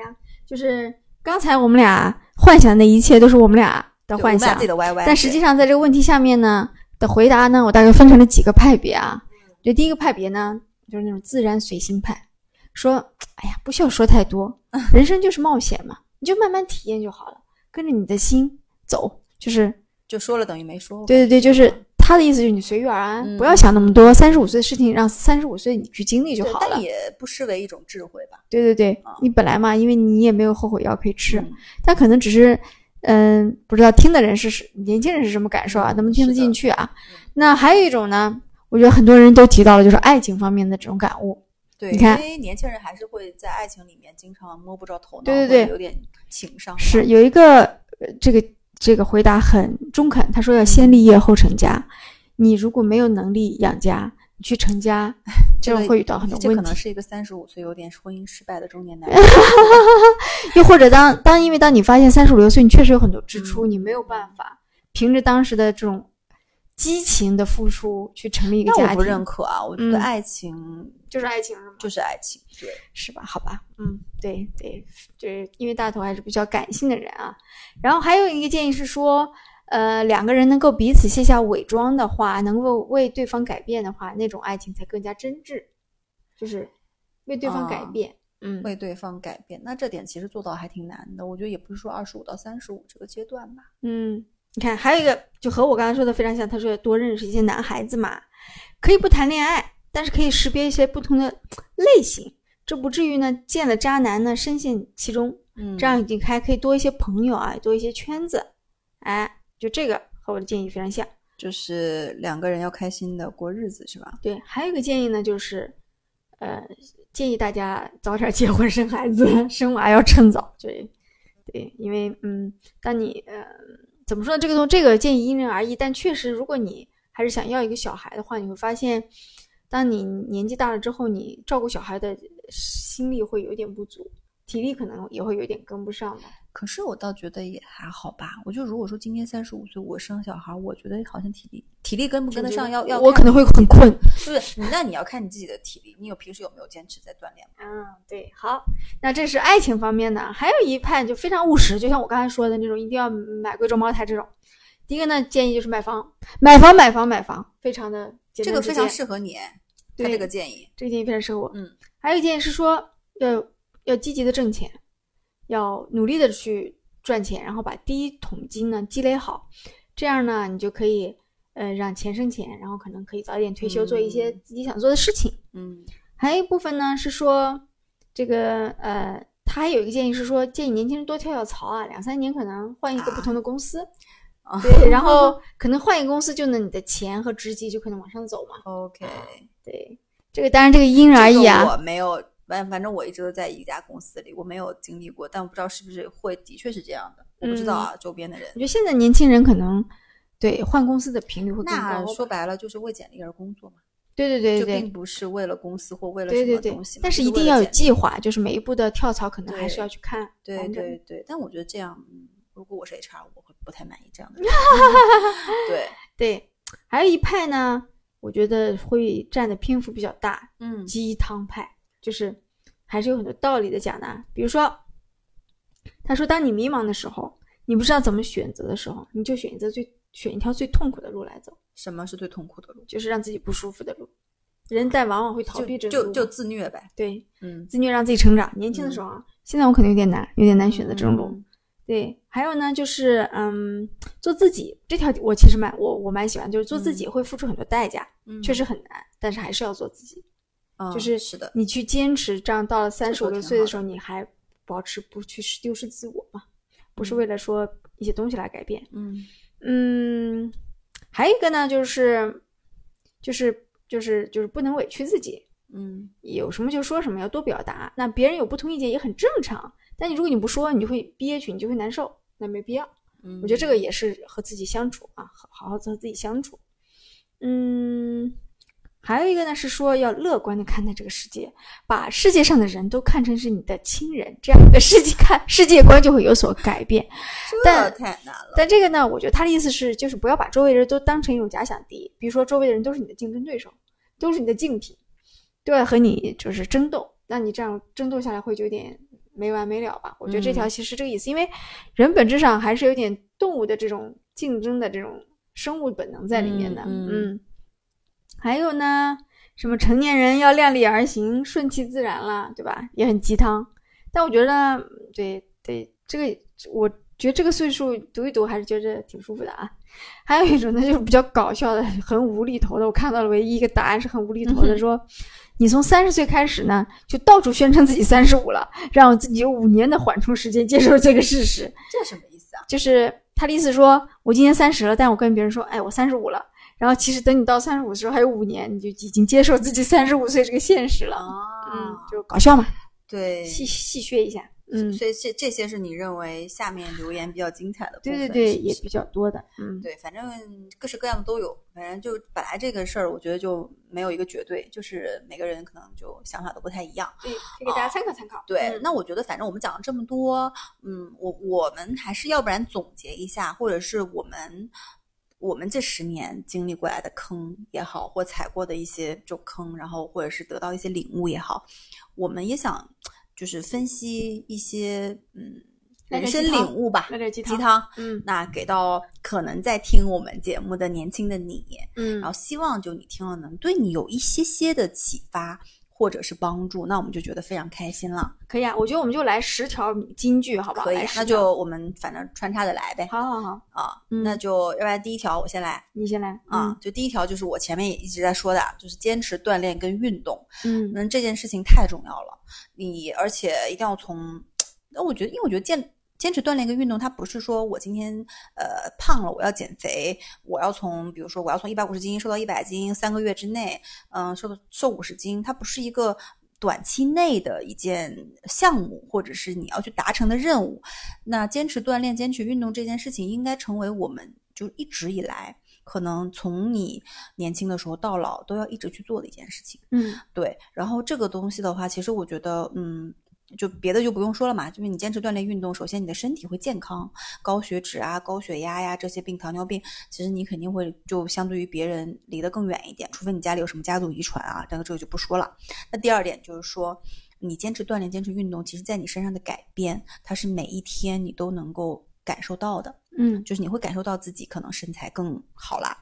就是刚才我们俩幻想的一切都是我们俩的幻想自己，的 YY，但实际上在这个问题下面呢的回答呢，我大概分成了几个派别啊。就第一个派别呢，就是那种自然随心派，说，哎呀，不需要说太多，人生就是冒险嘛，你就慢慢体验就好了，跟着你的心走，就是就说了等于没说。对对对，就是他的意思就是你随遇而安，嗯不要想那么多。三十五岁的事情让三十五岁你去经历就好了但。也不失为一种智慧吧。对对对啊，你本来嘛，因为你也没有后悔药可以吃，嗯他可能只是，嗯，不知道听的人是是年轻人是什么感受啊，嗯能不能听得进去啊？嗯那还有一种呢，我觉得很多人都提到了，就是爱情方面的这种感悟。对，你看因为年轻人还是会在爱情里面经常摸不着头脑，对对对有点情商。是有一个呃这个这个回答很中肯，他说要先立业后成家。你如果没有能力养家，你去成家，这会遇到很多问题这可能。是一个三十五岁有点婚姻失败的中年男人。又或者当当因为当你发现三十五六岁你确实有很多支出，嗯你没有办法凭着当时的这种激情的付出去成立一个家庭，我不认可啊，我觉得嗯爱情就是爱情是吗？就是爱情。对，是吧？好吧，嗯，对对，就是因为大头还是比较感性的人啊。然后还有一个建议是说，呃，两个人能够彼此卸下伪装的话，能够为对方改变的话，那种爱情才更加真挚，就是为对方改啊变。嗯，为对方改变，那这点其实做到还挺难的。我觉得也不是说二十五到三十五这个阶段吧。嗯，你看，还有一个就和我刚才说的非常像，他说多认识一些男孩子嘛，可以不谈恋爱，但是可以识别一些不同的类型，这不至于呢见了渣男呢深陷其中。嗯这样你还可以多一些朋友啊，多一些圈子，哎，就这个和我的建议非常像。就是两个人要开心的过日子，是吧？对，还有一个建议呢，就是，呃，建议大家早点结婚生孩子，生娃要趁早。对，对，因为嗯，当你呃怎么说呢，这个东这个建议因人而异，但确实，如果你还是想要一个小孩的话，你会发现，当你年纪大了之后，你照顾小孩的心力会有点不足，体力可能也会有点跟不上的。可是我倒觉得也还好吧。我就如果说今年三十五岁，我生小孩，我觉得好像体力体力跟不跟得上，要要看我可能会很困。不是那你要看你自己的体力，你有平时有没有坚持在锻炼吗？嗯，对，好，那这是爱情方面的，还有一派就非常务实，就像我刚才说的那种，一定要买贵州茅台这种。第一个呢，建议就是买房，买房，买房，买房，非常的这个非常适合你，他对这个建议。这个建议非常适合我。嗯，还有一个建议是说，要要积极的挣钱，要努力的去赚钱，然后把第一桶金呢积累好，这样呢，你就可以呃让钱生钱，然后可能可以早点退休，做一些嗯自己想做的事情。嗯还有一部分呢是说，这个呃，他还有一个建议是说，建议年轻人多跳跳槽啊，两三年可能换一个不同的公司，啊对，然后可能换一个公司，就能你的钱和职级就可能往上走嘛。，OK，对，这个当然这个因人而异啊。我没有，反反正我一直都在一家公司里，我没有经历过，但我不知道是不是会，的确是这样的，我不知道啊，周边的人我。觉得现在年轻人可能对换公司的频率会更高那。说白了就是为简历而工作嘛，对对对就对并不是为了公司或为了对对对什么东西嘛，但是一定要有计划，就是每一步的跳槽可能还是要去看对对对，但我觉得这样，嗯，如果我是 HR，我会不太满意这样的人。对，对，还有一派呢，我觉得会占的篇幅比较大，嗯鸡汤派，就是还是有很多道理的讲的。比如说，他说，当你迷茫的时候，你不知道怎么选择的时候，你就选择最选一条最痛苦的路来走，什么是最痛苦的路？就是让自己不舒服的路。人在往往会逃避这就就就自虐呗。对嗯，自虐让自己成长。年轻的时候啊，现在我可能有点难，有点难选择这种路。嗯对，还有呢，就是嗯，做自己这条我其实蛮我我蛮喜欢，就是做自己会付出很多代价，嗯确实很难，但是还是要做自己。嗯就是是的，你去坚持，这样到了三十五六岁的时候，你还保持不去丢失自我嘛？不是为了说一些东西来改变。嗯嗯，还有一个呢，就是就是就是就是不能委屈自己，嗯有什么就说什么，要多表达。那别人有不同意见也很正常，但你如果你不说，你就会憋屈，你就会难受，那没必要。嗯，我觉得这个也是和自己相处啊，好好好和自己相处。嗯，还有一个呢是说要乐观的看待这个世界，把世界上的人都看成是你的亲人，这样你的世界看世界观就会有所改变。这但太难了。但这个呢，我觉得他的意思是，就是不要把周围人都当成一种假想敌，比如说周围的人都是你的竞争对手，都是你的竞品，都要和你就是争斗，那你这样争斗下来会就有点没完没了吧？我觉得这条嗯其实这个意思，因为人本质上还是有点动物的这种竞争的这种生物本能在里面的。嗯嗯嗯，还有呢，什么成年人要量力而行，顺其自然啦，对吧？也很鸡汤。但我觉得，对对，这个我觉得这个岁数读一读还是觉得挺舒服的啊。还有一种呢，就是比较搞笑的，很无厘头的。我看到了唯一一个答案是很无厘头的，嗯 说你从三十岁开始呢，就到处宣称自己三十五了，让自己有五年的缓冲时间接受这个事实。这什么意思啊？就是他的意思说，我今年三十了，但我跟别人说，哎，我三十五了。然后其实等你到三十五的时候还有五年，你就已经接受自己三十五岁这个现实了。嗯啊，，就搞笑嘛，对，戏戏谑一下。嗯，所以这这些是你认为下面留言比较精彩的部分，对对对，也比较多的。嗯，对，反正各式各样的都有。反正就本来这个事儿，我觉得就没有一个绝对，就是每个人可能就想法都不太一样。对，可以给大家参考参考。对，嗯那我觉得反正我们讲了这么多，嗯，我我们还是要不然总结一下，或者是我们我们这十年经历过来的坑也好，或踩过的一些这种坑，然后或者是得到一些领悟也好，我们也想就是分析一些嗯人生领悟吧，鸡汤。嗯那给到可能在听我们节目的年轻的你，嗯然后希望就你听了能对你有一些些的启发或者是帮助，那我们就觉得非常开心了。可以啊，我觉得我们就来十条金句，好不好？可以那就我们反正穿插着来呗。好好好，啊，嗯那就要不然第一条我先来你先来啊，，就第一条就是我前面也一直在说的，就是坚持锻炼跟运动。嗯那这件事情太重要了，你而且一定要从，那我觉得，因为我觉得坚坚持锻炼跟运动，它不是说我今天呃胖了我要减肥，我要从比如说我要从一百五十斤瘦到一百斤，三个月之内，嗯、瘦瘦五十斤，它不是一个。短期内的一件项目，或者是你要去达成的任务，那坚持锻炼、坚持运动这件事情，应该成为我们就一直以来可能从你年轻的时候到老都要一直去做的一件事情。嗯对，然后这个东西的话，其实我觉得，嗯，就别的就不用说了嘛，就是你坚持锻炼运动，首先你的身体会健康，高血脂啊、高血压呀这些病，糖尿病，其实你肯定会就相对于别人离得更远一点，除非你家里有什么家族遗传啊，这个这个就不说了。那第二点就是说，你坚持锻炼、坚持运动，其实在你身上的改变，它是每一天你都能够感受到的，嗯就是你会感受到自己可能身材更好啦，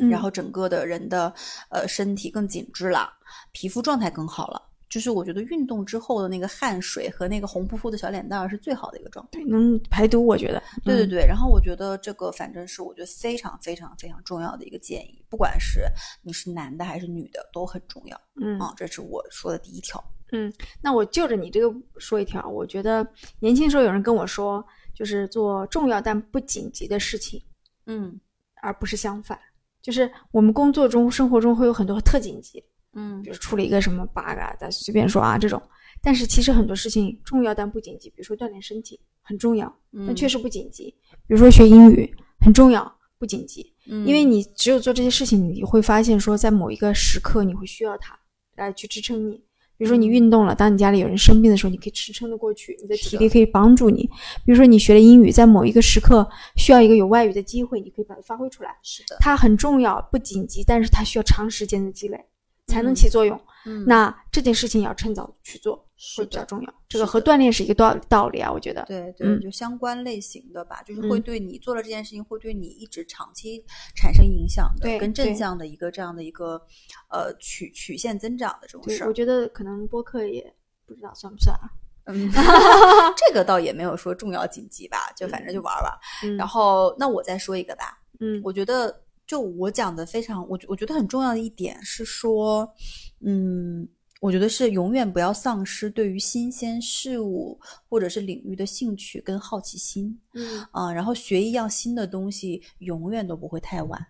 嗯，然后整个的人的呃身体更紧致了，皮肤状态更好了。就是我觉得运动之后的那个汗水和那个红扑扑的小脸蛋儿是最好的一个状态。对能排毒，我觉得。嗯，对对对，然后我觉得这个反正是我觉得非常非常非常重要的一个建议，不管是你是男的还是女的都很重要嗯啊、这是我说的第一条。嗯那我就着你这个说一条，我觉得年轻时候有人跟我说，就是做重要但不紧急的事情，嗯而不是相反。就是我们工作中、生活中会有很多特紧急，嗯比如出了一个什么 bug 啊，咱随便说啊这种。但是其实很多事情重要但不紧急，比如说锻炼身体很重要，嗯，但确实不紧急。比如说学英语很重要，不紧急。嗯，因为你只有做这些事情，你会发现说，在某一个时刻你会需要它来去支撑你。比如说你运动了，当你家里有人生病的时候，你可以支撑得过去，你的体力可以帮助你。比如说你学了英语，在某一个时刻需要一个有外语的机会，你可以把它发挥出来。是的，它很重要，不紧急，但是它需要长时间的积累。才能起作用。嗯那这件事情要趁早去做，是会比较重要。这个和锻炼是一个道道理啊，我觉得。对对，嗯就相关类型的吧，就是会嗯对你做了这件事情，会对你一直长期产生影响的，对跟正向的一个这样的一个呃曲曲线增长的这种，事儿我。觉得可能播客也不知道算不算啊。嗯，这个倒也没有说重要紧急吧，就反正就玩玩。嗯，然后，那我再说一个吧，嗯，我觉得就我讲的非常，我觉我觉得很重要的一点是说，嗯，我觉得是永远不要丧失对于新鲜事物或者是领域的兴趣跟好奇心。嗯啊，然后学一样新的东西永远都不会太晚。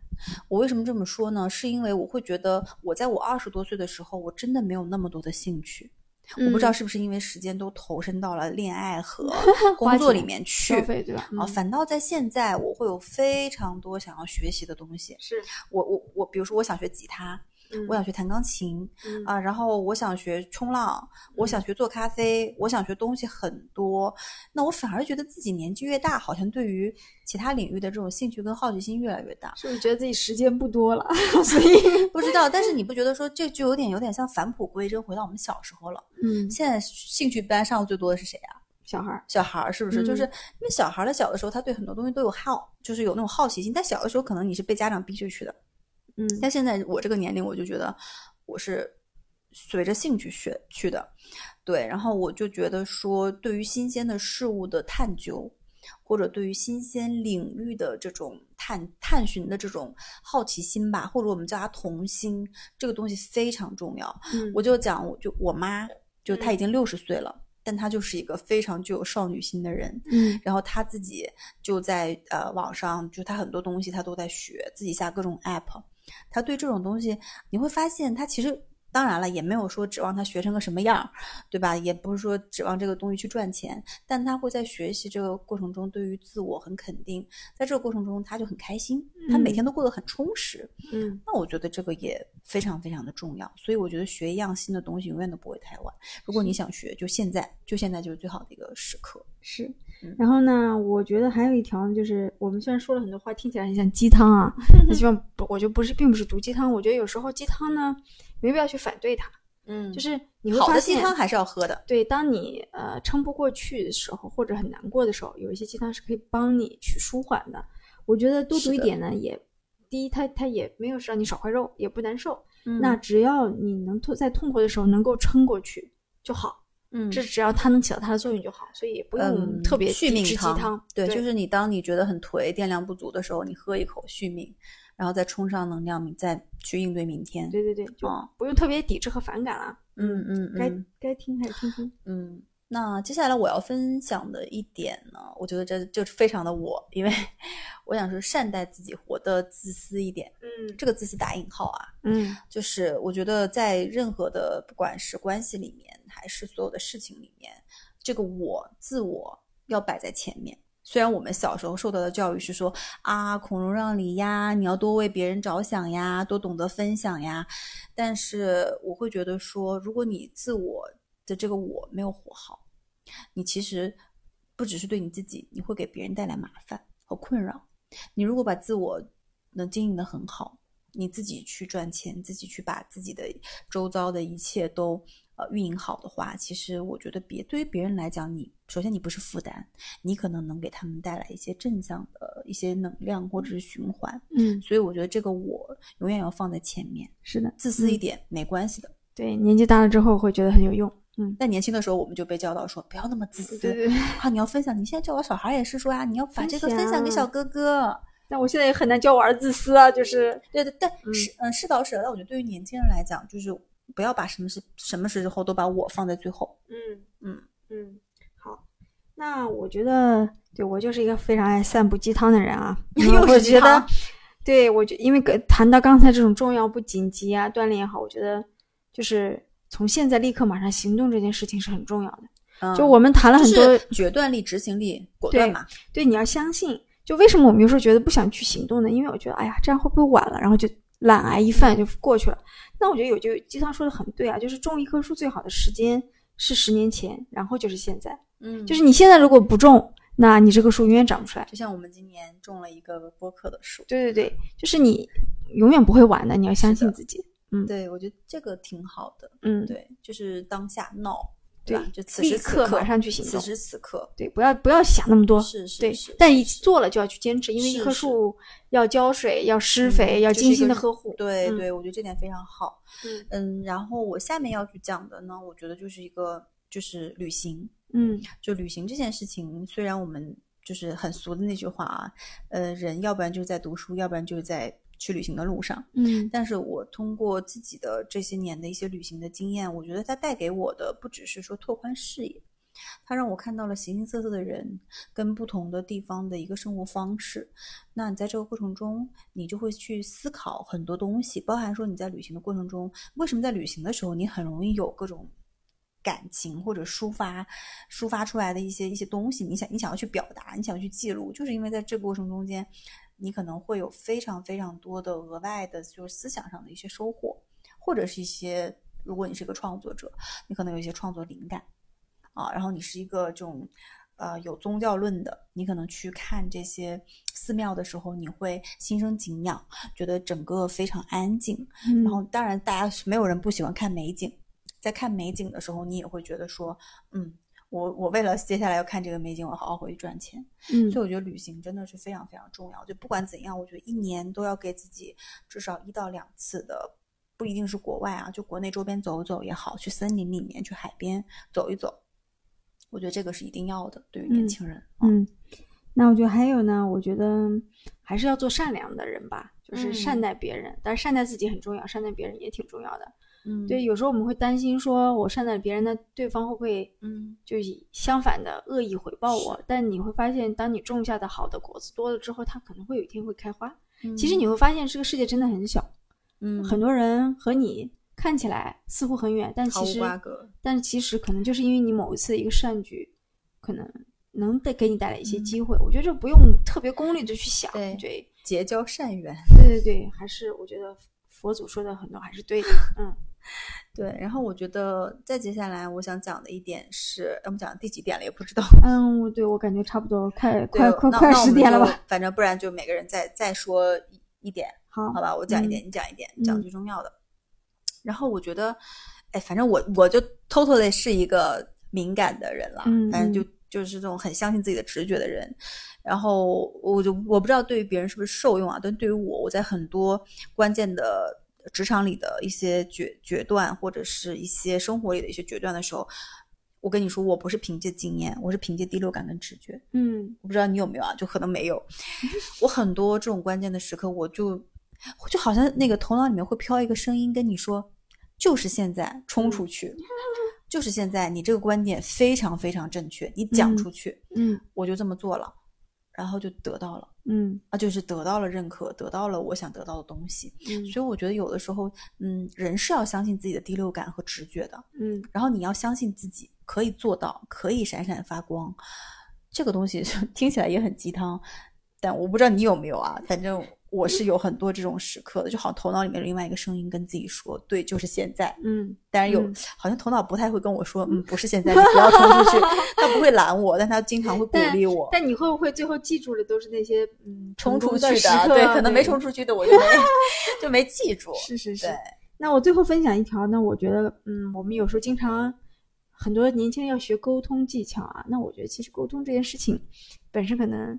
我为什么这么说呢？是因为我会觉得我在我二十多岁的时候，我真的没有那么多的兴趣。我不知道嗯是不是因为时间都投身到了恋爱和 工作里面去消费对吧？啊，嗯反倒在现在我会有非常多想要学习的东西。是，我我我，比如说我想学吉他，嗯我想学弹钢琴嗯啊，然后我想学冲浪，我想学做咖啡，我想学东西很多。那我反而觉得自己年纪越大，好像对于其他领域的这种兴趣跟好奇心越来越大。是不是觉得自己时间不多了，所以 不知道，但是你不觉得说这就有点有点像返璞归真，回到我们小时候了？嗯，现在兴趣班上的最多的是谁啊？小孩儿小孩儿是不是？嗯就是因为小孩儿的小的时候，他对很多东西都有好，就是有那种好奇心。但小的时候，可能你是被家长逼着去的。嗯但现在我这个年龄，我就觉得我是随着兴趣学去的，对。然后我就觉得说，对于新鲜的事物的探究，或者对于新鲜领域的这种探探寻的这种好奇心吧，或者我们叫它童心，这个东西非常重要。嗯我就讲，我就我妈，就她已经六十岁了，但她就是一个非常具有少女心的人。嗯然后她自己就在呃网上，就她很多东西她都在学，自己下各种 app。她对这种东西，你会发现他其实当然了，也没有说指望他学成个什么样，对吧？也不是说指望这个东西去赚钱，但他会在学习这个过程中对于自我很肯定，在这个过程中他就很开心，他每嗯天都过得很充实。嗯那我觉得这个也非常非常的重要，所以我觉得学一样新的东西永远都不会太晚。如果你想学，就现在，就现在就是最好的一个时刻。是嗯。然后呢，我觉得还有一条呢，就是我们虽然说了很多话，听起来很像鸡汤啊，但希望不，我觉得不是，并不是毒鸡汤。我觉得有时候鸡汤呢，没必要去反对它，嗯就是你会好发现，的鸡汤还是要喝的。对，当你呃撑不过去的时候，或者很难过的时候，有一些鸡汤是可以帮你去舒缓的。我觉得多读一点呢，也第一，它它也没有让你少块肉，也不难受。嗯那只要你能痛在痛苦的时候能够撑过去就好，嗯这只要它能起到它的作用就好，所以也不用嗯特别续抵制鸡命汤，汤。对，对就是你当你觉得很颓、电量不足的时候，你喝一口续命，然后再充上能量，你再去应对明天。对对对，就哦不用特别抵制和反感了。嗯嗯该嗯该听还是听听。嗯。那接下来我要分享的一点呢，我觉得这就是非常的我，因为 我想说善待自己，活得自私一点。嗯这个自私打引号啊，嗯就是我觉得在任何的不管是关系里面，还是所有的事情里面，这个我自我要摆在前面。虽然我们小时候受到的教育是说啊，孔融让梨呀，你要多为别人着想呀，多懂得分享呀，但是我会觉得说，如果你自我的这个我没有活好，你其实不只是对你自己，你会给别人带来麻烦和困扰。你如果把自我能经营的很好，你自己去赚钱，自己去把自己的周遭的一切都呃运营好的话，其实我觉得别对于别人来讲，你首先你不是负担，你可能能给他们带来一些正向的一些能量或者是循环。嗯，所以我觉得这个我永远要放在前面，是的，自私一嗯点、没关系的。对，年纪大了之后会觉得很有用。嗯，但年轻的时候我们就被教导说不要那么自私，对对对。啊，你要分享。你现在教我小孩也是说啊，你要把这个分享给小哥哥。但我现在也很难教我儿子自私啊，就是对对，但嗯是嗯是倒是，但我觉得对于年轻人来讲，就是不要把什么事什么时候都把我放在最后。嗯嗯嗯，好。那我觉得，对我就是一个非常爱散布鸡汤的人啊。又是鸡我觉得汤，对我觉因为跟谈到刚才这种重要不紧急啊，锻炼也好，我觉得就是从现在立刻马上行动这件事情是很重要的。嗯就我们谈了很多，就是决断力、执行力、果断嘛。对，你要相信。就为什么我们有时候觉得不想去行动呢？因为我觉得，哎呀，这样会不会晚了？然后就懒癌一犯就过去了。那我觉得有句鸡汤说的很对啊，就是种一棵树最好的时间是十年前，然后就是现在。嗯就是你现在如果不种，那你这棵树永远长不出来。就像我们今年种了一个播客的树。对对对，就是你永远不会晚的，你要相信自己。嗯对，我觉得这个挺好的。嗯，对，就是当下闹，对吧？就此时此刻刻马上去行动此时此刻，对，不要不要想那么多，是是对是，但一做了就要去坚持，因为一棵树要浇水、要施肥、要精心的呵护。嗯对对，我觉得这点非常好。嗯嗯，然后我下面要去讲的呢，我觉得就是一个就是旅行，嗯就旅行这件事情，虽然我们就是很俗的那句话啊，呃，人要不然就是在读书，要不然就是在去旅行的路上。嗯但是我通过自己的这些年的一些旅行的经验，我觉得它带给我的不只是说拓宽视野，它让我看到了形形色色的人跟不同的地方的一个生活方式。那你在这个过程中，你就会去思考很多东西，包含说你在旅行的过程中，为什么在旅行的时候你很容易有各种。感情或者抒发抒发出来的一些一些东西，你想你想要去表达，你想要去记录，就是因为在这个过程中间，你可能会有非常非常多的额外的，就是思想上的一些收获，或者是一些，如果你是一个创作者，你可能有一些创作灵感啊，然后你是一个这种呃有宗教论的，你可能去看这些寺庙的时候，你会心生敬仰，觉得整个非常安静，嗯，然后当然大家是没有人不喜欢看美景，在看美景的时候，你也会觉得说，嗯。我我为了接下来要看这个美景，我好好回去赚钱。嗯所以我觉得旅行真的是非常非常重要。就不管怎样，我觉得一年都要给自己至少一到两次的，不一定是国外啊，就国内周边走一走也好，去森林里面、去海边走一走，我觉得这个是一定要的。对于年嗯轻人，嗯，那我觉得还有呢，我觉得还是要做善良的人吧，就是善嗯待别人，但是善待自己很重要，善待别人也挺重要的。嗯对，，有时候我们会担心说，我善待别人，那对方会不会嗯，就以相反的恶意回报我？但你会发现，当你种下的好的果子多了之后，它可能会有一天会开花。其实你会发现，这个世界真的很小，嗯很多人和你看起来似乎很远，但其实但其实可能就是因为你某一次的一个善举，可能能带给你带来一些机会。我觉得这不用特别功利的去想，对对结交善缘。对对对，还是我觉得佛祖说的很多还是对的，嗯对，然后我觉得再接下来我想讲的一点是，我们讲第几点了也不知道。嗯，我对我感觉差不多快快快十点了吧？反正不然就每个人再再说一一点，好，好吧？我讲一点，嗯你讲一点，你讲嗯最重要的。然后我觉得，哎，反正我我就 totally 是一个敏感的人了，嗯反正就嗯就是这种很相信自己的直觉的人。然后我就我不知道对于别人是不是受用啊，但对于我，我在很多关键的职场里的一些决决断，或者是一些生活里的一些决断的时候，我跟你说，我不是凭借经验，我是凭借第六感跟直觉。嗯我不知道你有没有啊，就可能没有。我很多这种关键的时刻，我就就好像那个头脑里面会飘一个声音跟你说，就是现在冲出去，就是现在，你这个观点非常非常正确，你 讲嗯出去，嗯我就这么做了，然后就得到了。嗯啊，就是得到了认可，得到了我想得到的东西，嗯所以我觉得有的时候，嗯，人是要相信自己的第六感和直觉的，嗯然后你要相信自己可以做到，可以闪闪发光。这个东西 听起来也很鸡汤，但我不知道你有没有啊。反正我是有很多这种时刻的，就好像头脑里面有另外一个声音跟自己说：“对，就是现在。”嗯当然有，嗯好像头脑不太会跟我说：“嗯，不是现在，你不要冲出去。”他不会拦我，但他经常会鼓励我。但你会不会最后记住的都是那些嗯冲出去的对，可能没冲出去的我就没 就没记住。是是是。那我最后分享一条，那我觉得，嗯，我们有时候经常很多年轻人要学沟通技巧啊。那我觉得其实沟通这件事情本身可能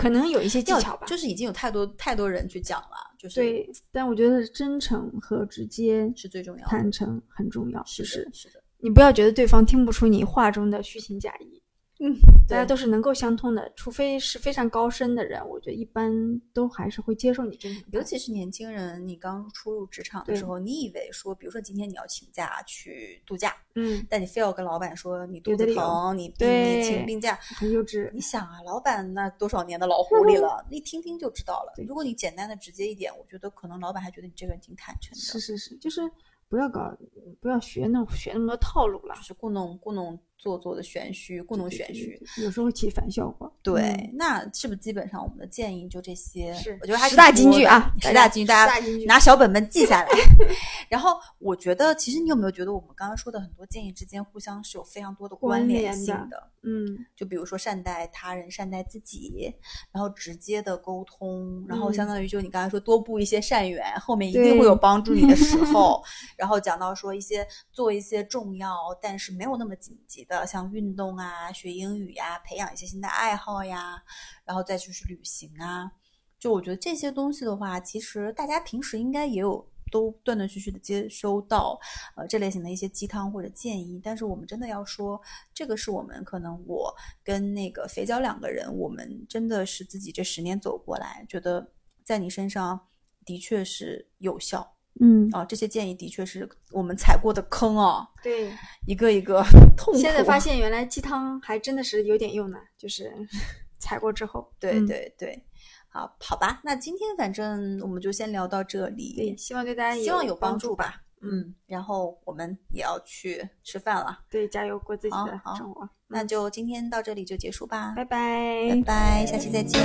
可能有一些技巧吧，就是已经有太多太多人去讲了，就是对。但我觉得真诚和直接、是最重要的。坦诚很重要，是是，是的，你不要觉得对方听不出你话中的虚情假意。嗯，大家都是能够相通的，除非是非常高深的人，我觉得一般都还是会接受你。尤其是年轻人，你刚初入职场的时候，你以为说，比如说今天你要请假去度假，嗯，但你非要跟老板说你肚子疼，你你请病假，很幼稚你。想啊，老板那多少年的老狐狸了，一听听就知道了。如果你简单的直接一点，我觉得可能老板还觉得你这个人挺坦诚的，是是是，就是不要搞，不要学那学那么多套路了就，是故弄故弄做作的玄虚，故弄玄虚。有时候起反效果。对，嗯那是不是基本上我们的建议就这些？是我觉得还十大金句啊十大金句，大家拿小本本记下来。然后我觉得，其实你有没有觉得我们刚刚说的很多建议之间互相是有非常多的关关联性的？嗯就比如说善待他人、善待自己，然后直接的沟通，然后嗯相当于就你刚才说多布一些善缘，后面一定会有帮助你的时候。然后讲到说一些做一些重要但是没有那么紧急的，像运动啊、学英语呀、培养一些新的爱好呀，然后再就是旅行啊。就我觉得这些东西的话，其实大家平时应该也有都断断续续的接收到，呃，这类型的一些鸡汤或者建议。但是我们真的要说，这个是我们可能我跟那个肥脚两个人，我们真的是自己这十年走过来，觉得在你身上的确是有效嗯，啊。这些建议的确是我们踩过的坑啊，对。一个一个 痛苦。现在发现原来鸡汤还真的是有点用呢，就是 踩过之后。对嗯对对，好好吧，那今天反正我们就先聊到这里。对，希望对大家希望有帮帮助吧。嗯，然后我们也要去吃饭了，对，加油过自己的生活。那就今天到这里就结束吧，拜拜拜拜，下期再见。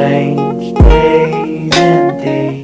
days and days.